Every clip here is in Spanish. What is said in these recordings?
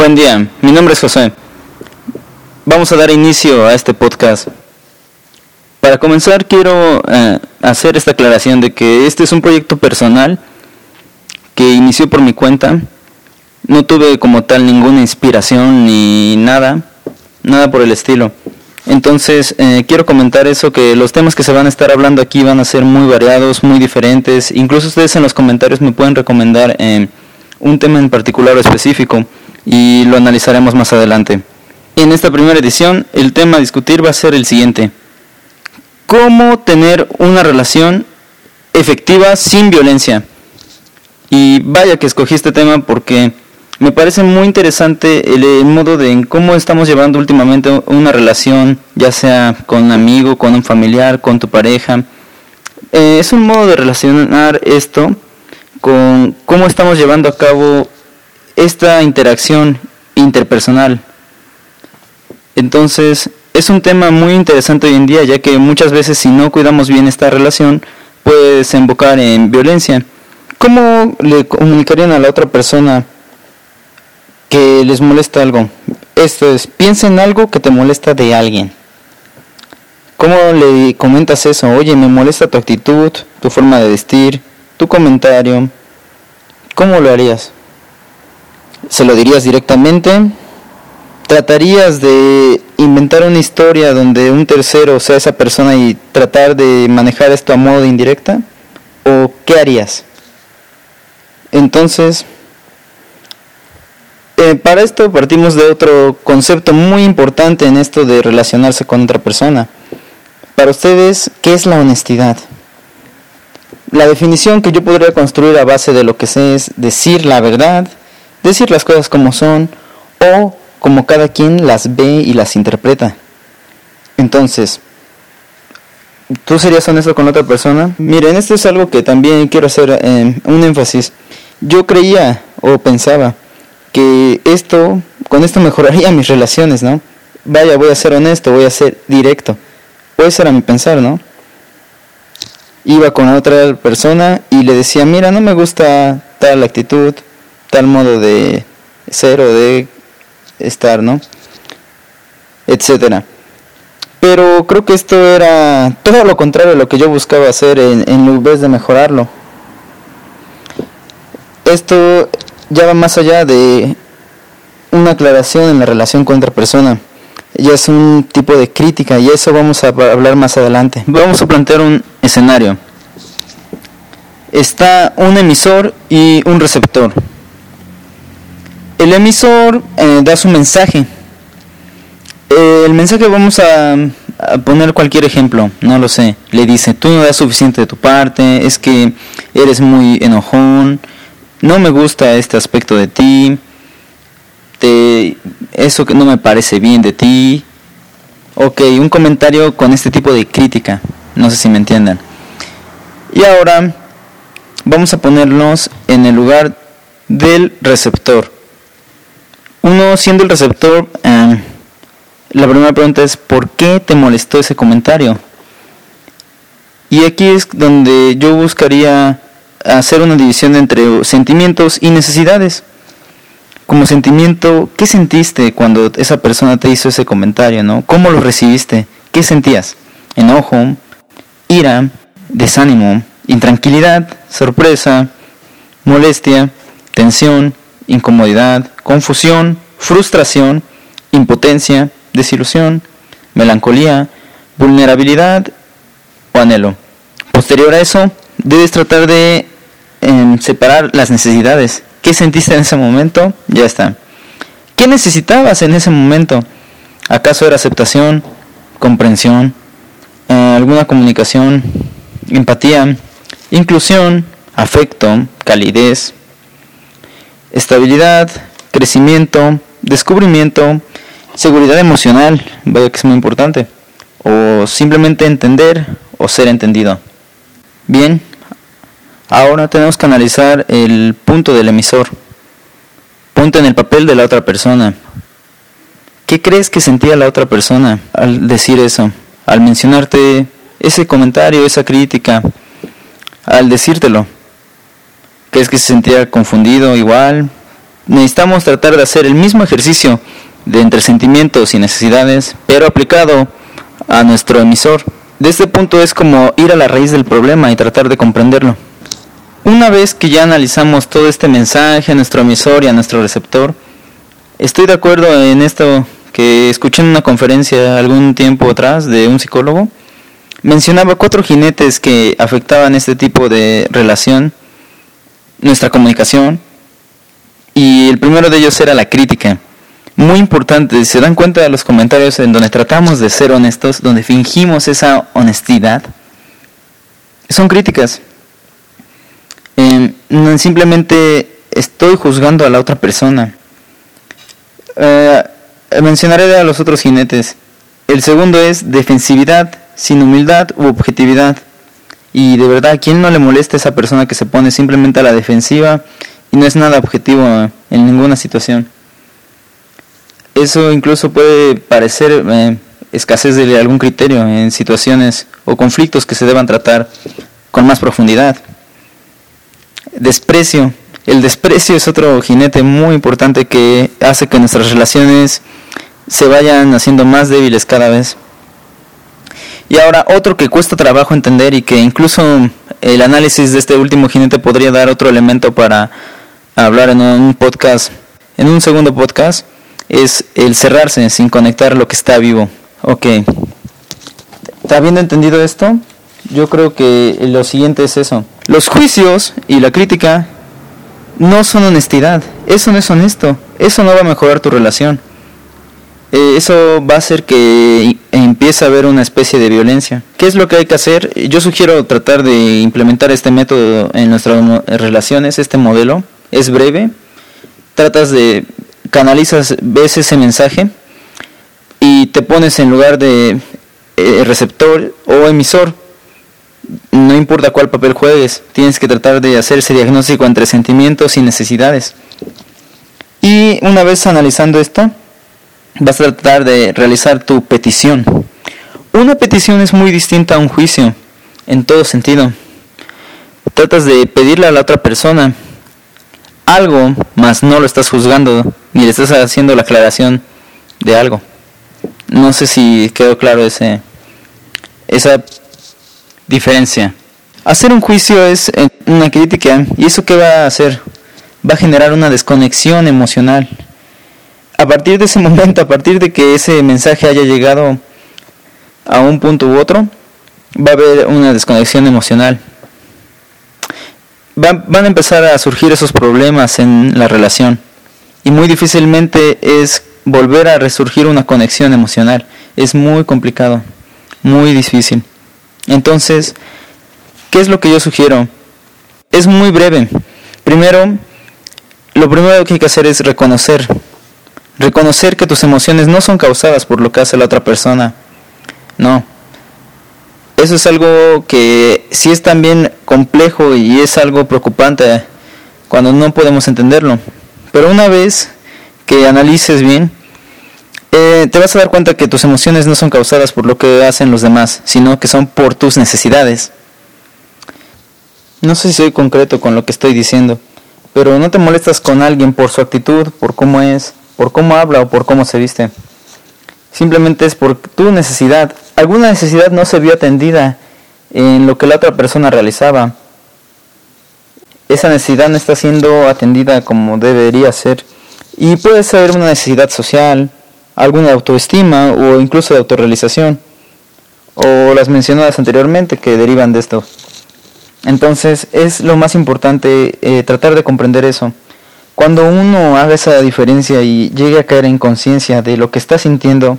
Buen día, mi nombre es José. Vamos a dar inicio a este podcast. Para comenzar quiero eh, hacer esta aclaración de que este es un proyecto personal que inició por mi cuenta. No tuve como tal ninguna inspiración ni nada, nada por el estilo. Entonces eh, quiero comentar eso, que los temas que se van a estar hablando aquí van a ser muy variados, muy diferentes. Incluso ustedes en los comentarios me pueden recomendar eh, un tema en particular o específico y lo analizaremos más adelante. En esta primera edición el tema a discutir va a ser el siguiente. ¿Cómo tener una relación efectiva sin violencia? Y vaya que escogí este tema porque me parece muy interesante el, modo de cómo estamos llevando últimamente una relación, ya sea con un amigo, con un familiar, con tu pareja. Eh, es un modo de relacionar esto con cómo estamos llevando a cabo esta interacción interpersonal. Entonces, es un tema muy interesante hoy en día, ya que muchas veces si no cuidamos bien esta relación, puede desembocar en violencia. ¿Cómo le comunicarían a la otra persona que les molesta algo? Esto es, piensa en algo que te molesta de alguien. ¿Cómo le comentas eso? Oye, me molesta tu actitud, tu forma de vestir, tu comentario. ¿Cómo lo harías? ¿Se lo dirías directamente? ¿Tratarías de inventar una historia donde un tercero sea esa persona y tratar de manejar esto a modo de indirecta? ¿O qué harías? Entonces, eh, para esto partimos de otro concepto muy importante en esto de relacionarse con otra persona. Para ustedes, ¿qué es la honestidad? La definición que yo podría construir a base de lo que sé es decir la verdad, decir las cosas como son o como cada quien las ve y las interpreta. Entonces, ¿tú serías honesto con otra persona? Miren, esto es algo que también quiero hacer eh, un énfasis. Yo creía o pensaba que esto, con esto mejoraría mis relaciones, ¿no? Vaya, voy a ser honesto, voy a ser directo. Puede ser a mi pensar, ¿no? Iba con otra persona y le decía, mira, no me gusta tal actitud, tal modo de ser o de estar, ¿no? Etcétera. Pero creo que esto era todo lo contrario a lo que yo buscaba hacer en, en vez de mejorarlo. Esto ya va más allá de una aclaración en la relación con otra persona. Ya es un tipo de crítica y eso vamos a hablar más adelante. Vamos a plantear un escenario. Está un emisor y un receptor. El emisor eh, da su mensaje. Eh, el mensaje vamos a, poner cualquier ejemplo, no lo sé. Le dice, tú no das suficiente de tu parte, es que eres muy enojón, no me gusta este aspecto de ti, eso que no me parece bien de ti. Ok, un comentario con este tipo de crítica, no sé si me entiendan. Y ahora vamos a ponernos en el lugar del receptor uno siendo el receptor, eh, la primera pregunta es, ¿por qué te molestó ese comentario? Y aquí es donde yo buscaría hacer una división entre sentimientos y necesidades. Como sentimiento, ¿qué sentiste cuando esa persona te hizo ese comentario? ¿no? ¿Cómo lo recibiste? ¿Qué sentías? Enojo, ira, desánimo, intranquilidad, sorpresa, molestia, tensión, incomodidad, confusión, frustración, impotencia, desilusión, melancolía, vulnerabilidad o anhelo. Posterior a eso, debes tratar de em, separar las necesidades. ¿Qué sentiste en ese momento? Ya está. ¿Qué necesitabas en ese momento? ¿Acaso era aceptación, comprensión, eh, alguna comunicación, empatía, inclusión, afecto, calidez, estabilidad, crecimiento, descubrimiento, seguridad emocional, vaya que es muy importante, o simplemente entender o ser entendido. Bien, ahora tenemos que analizar el punto del emisor. Ponte en el papel de la otra persona. ¿Qué crees que sentía la otra persona al decir eso? Al mencionarte ese comentario, esa crítica, al decírtelo. ¿Crees que se sentía confundido igual? necesitamos tratar de hacer el mismo ejercicio de entre sentimientos y necesidades, pero aplicado a nuestro emisor. De este punto es como ir a la raíz del problema y tratar de comprenderlo. Una vez que ya analizamos todo este mensaje a nuestro emisor y a nuestro receptor, estoy de acuerdo en esto que escuché en una conferencia algún tiempo atrás de un psicólogo. Mencionaba cuatro jinetes que afectaban este tipo de relación, nuestra comunicación, y el primero de ellos era la crítica muy importante. Se dan cuenta de los comentarios en donde tratamos de ser honestos, donde fingimos esa honestidad. Son críticas. Em, simplemente estoy juzgando a la otra persona. Eh, mencionaré a los otros jinetes. El segundo es defensividad, sin humildad u objetividad. Y de verdad, ¿a quién no le molesta esa persona que se pone simplemente a la defensiva y no es nada objetivo en ninguna situación? eso incluso puede parecer eh, escasez de algún criterio en situaciones o conflictos que se deban tratar con más profundidad. Desprecio. El desprecio es otro jinete muy importante que hace que nuestras relaciones se vayan haciendo más débiles cada vez. Y ahora otro que cuesta trabajo entender y que incluso el análisis de este último jinete podría dar otro elemento para hablar en un podcast, en un segundo podcast, es el cerrarse sin conectar lo que está vivo. Ok. Habiendo entendido esto, yo creo que lo siguiente es eso. Los juicios y la crítica no son honestidad. Eso no es honesto. Eso no va a mejorar tu relación. Eh, eso va a hacer que empiece a haber una especie de violencia. ¿Qué es lo que hay que hacer? Yo sugiero tratar de implementar este método en nuestras relaciones, este modelo. Es breve. Tratas de canalizas, ves ese mensaje y te pones en lugar de eh, receptor o emisor. No importa cuál papel juegues, tienes que tratar de hacer ese diagnóstico entre sentimientos y necesidades. Y una vez analizando esto, vas a tratar de realizar tu petición. Una petición es muy distinta a un juicio, en todo sentido. Tratas de pedirle a la otra persona algo, mas no lo estás juzgando ni le estás haciendo la aclaración de algo. No sé si quedó claro ese esa diferencia. Hacer un juicio es eh, una crítica y eso qué va a hacer? Va a generar una desconexión emocional. A partir de ese momento, a partir de que ese mensaje haya llegado a un punto u otro, va a haber una desconexión emocional van, a empezar a surgir esos problemas en la relación y muy difícilmente es volver a resurgir una conexión emocional. Es muy complicado, muy difícil. Entonces, ¿qué es lo que yo sugiero? Es muy breve. Primero, lo primero que hay que hacer es reconocer. Reconocer que tus emociones no son causadas por lo que hace la otra persona. No, eso es algo que sí es también complejo y es algo preocupante cuando no podemos entenderlo. Pero una vez que analices bien, eh, te vas a dar cuenta que tus emociones no son causadas por lo que hacen los demás, sino que son por tus necesidades. No sé si soy concreto con lo que estoy diciendo, pero no te molestas con alguien por su actitud, por cómo es, por cómo habla o por cómo se viste. Simplemente es por tu necesidad. Alguna necesidad no se vio atendida en lo que la otra persona realizaba. Esa necesidad no está siendo atendida como debería ser. Y puede ser una necesidad social, alguna autoestima o incluso de autorrealización. O las mencionadas anteriormente que derivan de esto. Entonces es lo más importante eh, tratar de comprender eso. Cuando uno haga esa diferencia y llegue a caer en conciencia de lo que está sintiendo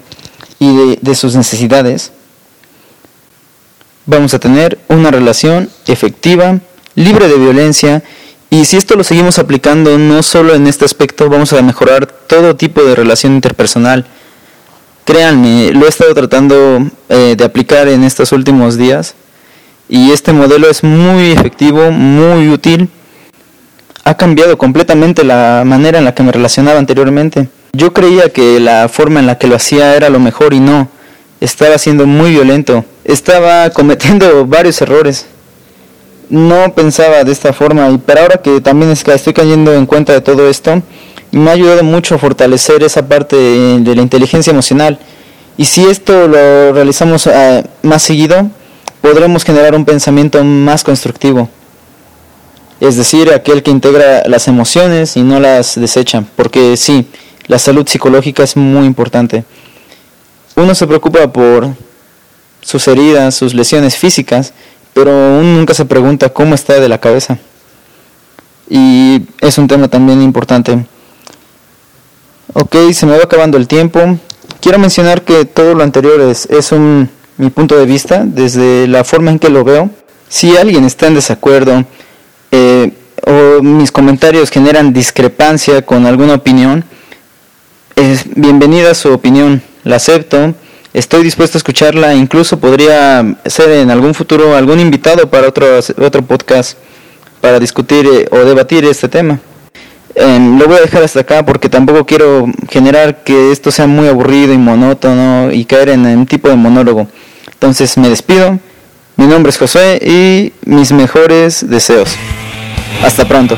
y de, sus necesidades, vamos a tener una relación efectiva, libre de violencia, y si esto lo seguimos aplicando no solo en este aspecto, vamos a mejorar todo tipo de relación interpersonal. Créanme, lo he estado tratando eh, de aplicar en estos últimos días y este modelo es muy efectivo, muy útil ha cambiado completamente la manera en la que me relacionaba anteriormente. Yo creía que la forma en la que lo hacía era lo mejor y no. Estaba siendo muy violento. Estaba cometiendo varios errores. No pensaba de esta forma, y pero ahora que también estoy cayendo en cuenta de todo esto, me ha ayudado mucho a fortalecer esa parte de la inteligencia emocional. Y si esto lo realizamos eh, más seguido, podremos generar un pensamiento más constructivo. Es decir, aquel que integra las emociones y no las desecha. Porque sí, la salud psicológica es muy importante. Uno se preocupa por sus heridas, sus lesiones físicas, pero uno nunca se pregunta cómo está de la cabeza. Y es un tema también importante. Ok, se me va acabando el tiempo. Quiero mencionar que todo lo anterior es, es un, mi punto de vista, desde la forma en que lo veo. Si alguien está en desacuerdo eh, o mis comentarios generan discrepancia con alguna opinión, es bienvenida su opinión, la acepto, estoy dispuesto a escucharla, incluso podría ser en algún futuro algún invitado para otro, otro podcast para discutir eh, o debatir este tema. Em, lo voy a dejar hasta acá porque tampoco quiero generar que esto sea muy aburrido y monótono y caer en un tipo de monólogo. Entonces me despido. Mi nombre es José y mis mejores deseos. Hasta pronto.